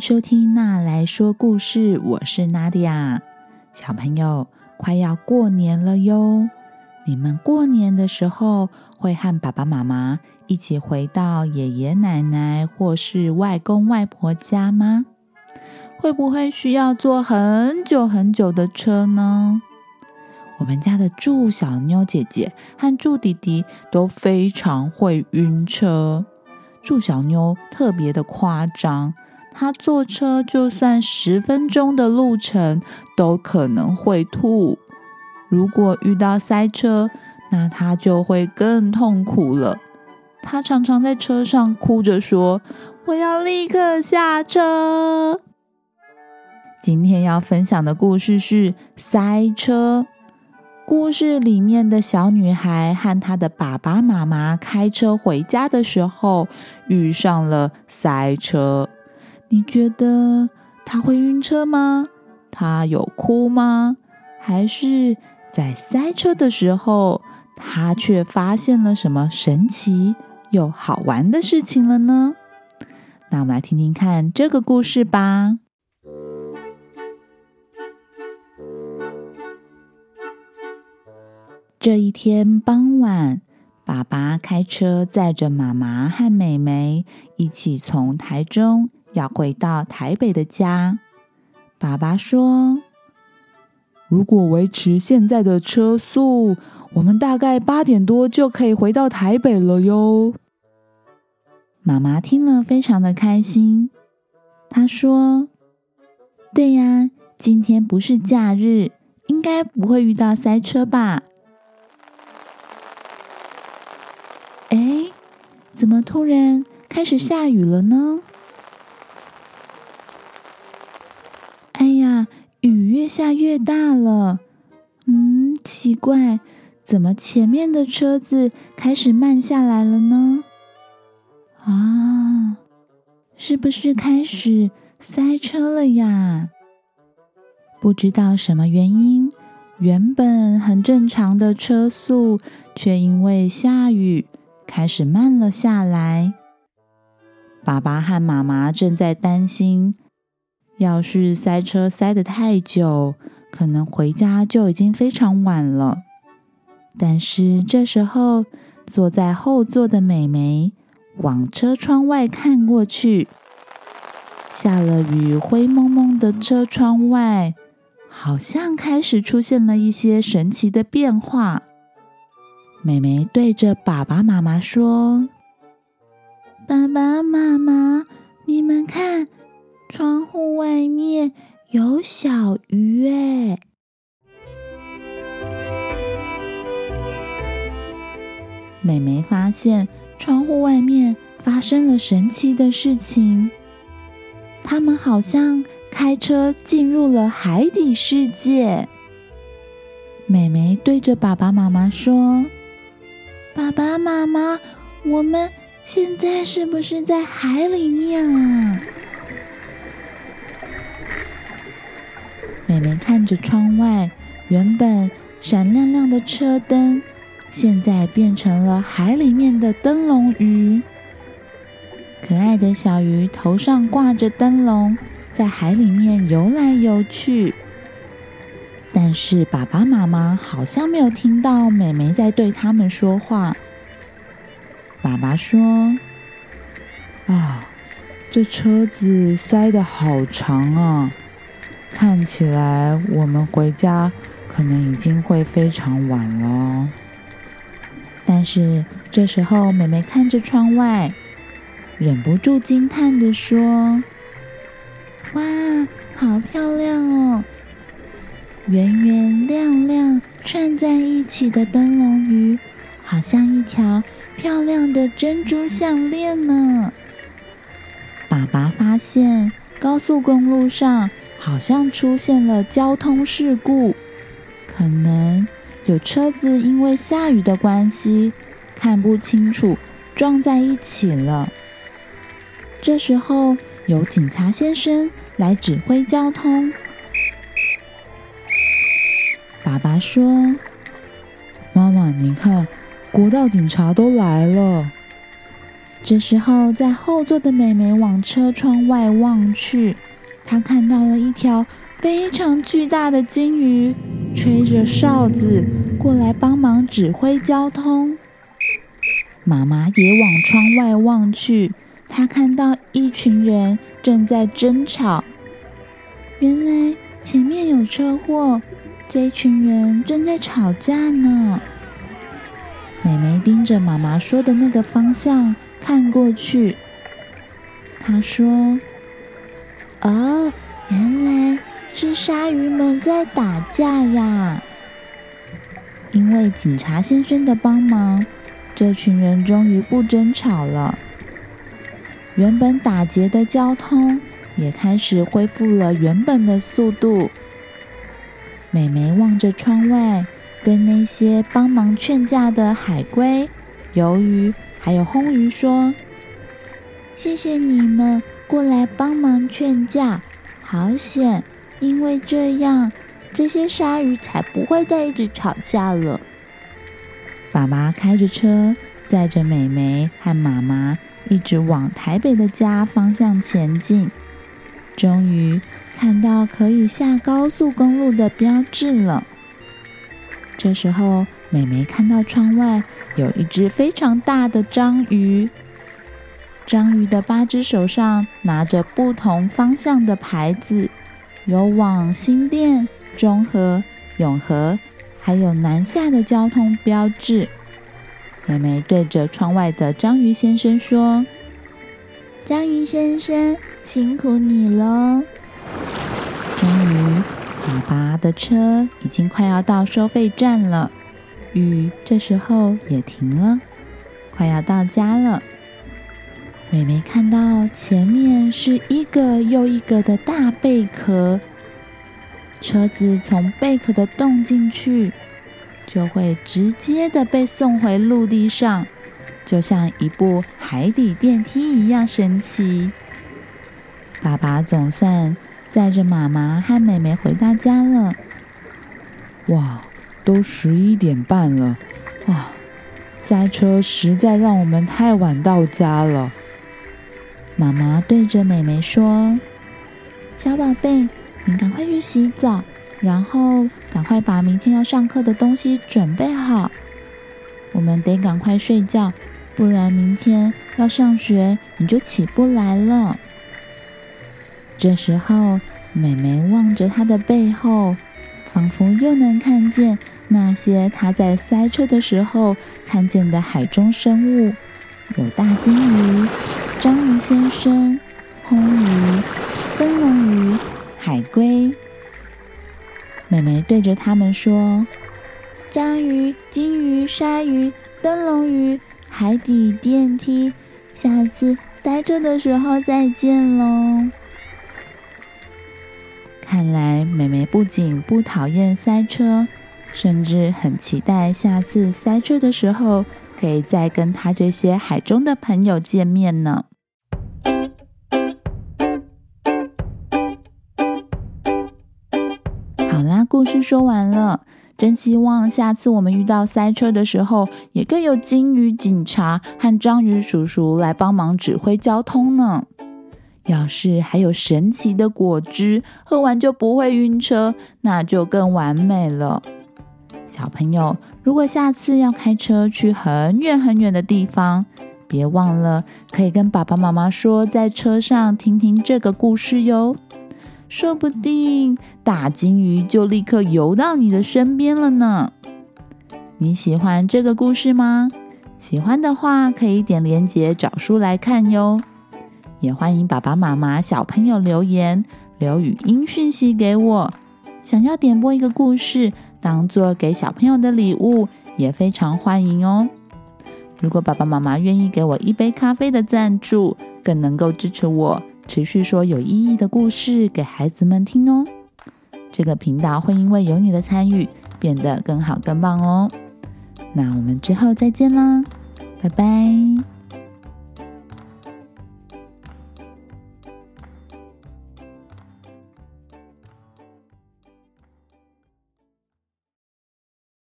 收听《娜来说故事》，我是娜迪亚。小朋友，快要过年了哟！你们过年的时候会和爸爸妈妈一起回到爷爷奶奶或是外公外婆家吗？会不会需要坐很久很久的车呢？我们家的祝小妞姐姐和祝弟弟都非常会晕车。祝小妞特别的夸张。他坐车就算十分钟的路程都可能会吐，如果遇到塞车，那他就会更痛苦了。他常常在车上哭着说：“我要立刻下车。”今天要分享的故事是塞车。故事里面的小女孩和她的爸爸妈妈开车回家的时候，遇上了塞车。你觉得他会晕车吗？他有哭吗？还是在塞车的时候，他却发现了什么神奇又好玩的事情了呢？那我们来听听看这个故事吧。这一天傍晚，爸爸开车载着妈妈和妹妹一起从台中。要回到台北的家，爸爸说：“如果维持现在的车速，我们大概八点多就可以回到台北了哟。”妈妈听了非常的开心，她说：“对呀，今天不是假日，应该不会遇到塞车吧？”哎，怎么突然开始下雨了呢？越下越大了，嗯，奇怪，怎么前面的车子开始慢下来了呢？啊，是不是开始塞车了呀？不知道什么原因，原本很正常的车速，却因为下雨开始慢了下来。爸爸和妈妈正在担心。要是塞车塞得太久，可能回家就已经非常晚了。但是这时候，坐在后座的美眉往车窗外看过去，下了雨，灰蒙蒙的车窗外，好像开始出现了一些神奇的变化。美眉对着爸爸妈妈说：“爸爸妈妈，你们看。”窗户外面有小鱼哎！美美发现窗户外面发生了神奇的事情，他们好像开车进入了海底世界。美美对着爸爸妈妈说：“爸爸妈妈，我们现在是不是在海里面啊？”美美看着窗外，原本闪亮亮的车灯，现在变成了海里面的灯笼鱼。可爱的小鱼头上挂着灯笼，在海里面游来游去。但是爸爸妈妈好像没有听到美美在对他们说话。爸爸说：“啊，这车子塞的好长啊！”看起来我们回家可能已经会非常晚了。但是这时候，妹妹看着窗外，忍不住惊叹的说：“哇，好漂亮哦！圆圆亮亮串在一起的灯笼鱼，好像一条漂亮的珍珠项链呢。”爸爸发现高速公路上。好像出现了交通事故，可能有车子因为下雨的关系看不清楚，撞在一起了。这时候有警察先生来指挥交通。爸爸说：“妈妈，你看，国道警察都来了。”这时候，在后座的美美往车窗外望去，他看到了一条非常巨大的金鱼，吹着哨子过来帮忙指挥交通。妈妈也往窗外望去，她看到一群人正在争吵。原来前面有车祸，这群人正在吵架呢。美美盯着妈妈说的那个方向。看过去，她说：“哦，原来是鲨鱼们在打架呀！因为警察先生的帮忙，这群人终于不争吵了。原本打劫的交通也开始恢复了原本的速度。”美眉望着窗外，跟那些帮忙劝架的海龟、鱿鱼。还有红鱼说：“谢谢你们过来帮忙劝架，好险！因为这样，这些鲨鱼才不会再一直吵架了。”爸爸开着车载着美美和妈妈一直往台北的家方向前进，终于看到可以下高速公路的标志了。这时候，美美看到窗外。有一只非常大的章鱼，章鱼的八只手上拿着不同方向的牌子，有往新店、中和、永和，还有南下的交通标志。妹妹对着窗外的章鱼先生说：“章鱼先生，辛苦你了。”终于，爸爸的车已经快要到收费站了。雨这时候也停了，快要到家了。美美看到前面是一个又一个的大贝壳，车子从贝壳的洞进去，就会直接的被送回陆地上，就像一部海底电梯一样神奇。爸爸总算载着妈妈和妹妹回到家了。哇！都十一点半了，哇！塞车实在让我们太晚到家了。妈妈对着妹妹说：“小宝贝，你赶快去洗澡，然后赶快把明天要上课的东西准备好。我们得赶快睡觉，不然明天要上学你就起不来了。”这时候，妹妹望着她的背后，仿佛又能看见。那些他在塞车的时候看见的海中生物，有大金鱼、章鱼先生、红鱼、灯笼鱼、海龟。妹妹对着他们说：“章鱼、金鱼、鲨鱼、灯笼鱼、海底电梯，下次塞车的时候再见喽！”看来妹妹不仅不讨厌塞车。甚至很期待下次塞车的时候，可以再跟他这些海中的朋友见面呢。好啦，故事说完了。真希望下次我们遇到塞车的时候，也更有金鱼警察和章鱼叔叔来帮忙指挥交通呢。要是还有神奇的果汁，喝完就不会晕车，那就更完美了。小朋友，如果下次要开车去很远很远的地方，别忘了可以跟爸爸妈妈说，在车上听听这个故事哟。说不定大金鱼就立刻游到你的身边了呢。你喜欢这个故事吗？喜欢的话，可以点连接找书来看哟。也欢迎爸爸妈妈、小朋友留言留语音讯息给我，想要点播一个故事。当做给小朋友的礼物也非常欢迎哦。如果爸爸妈妈愿意给我一杯咖啡的赞助，更能够支持我持续说有意义的故事给孩子们听哦。这个频道会因为有你的参与变得更好更棒哦。那我们之后再见啦，拜拜。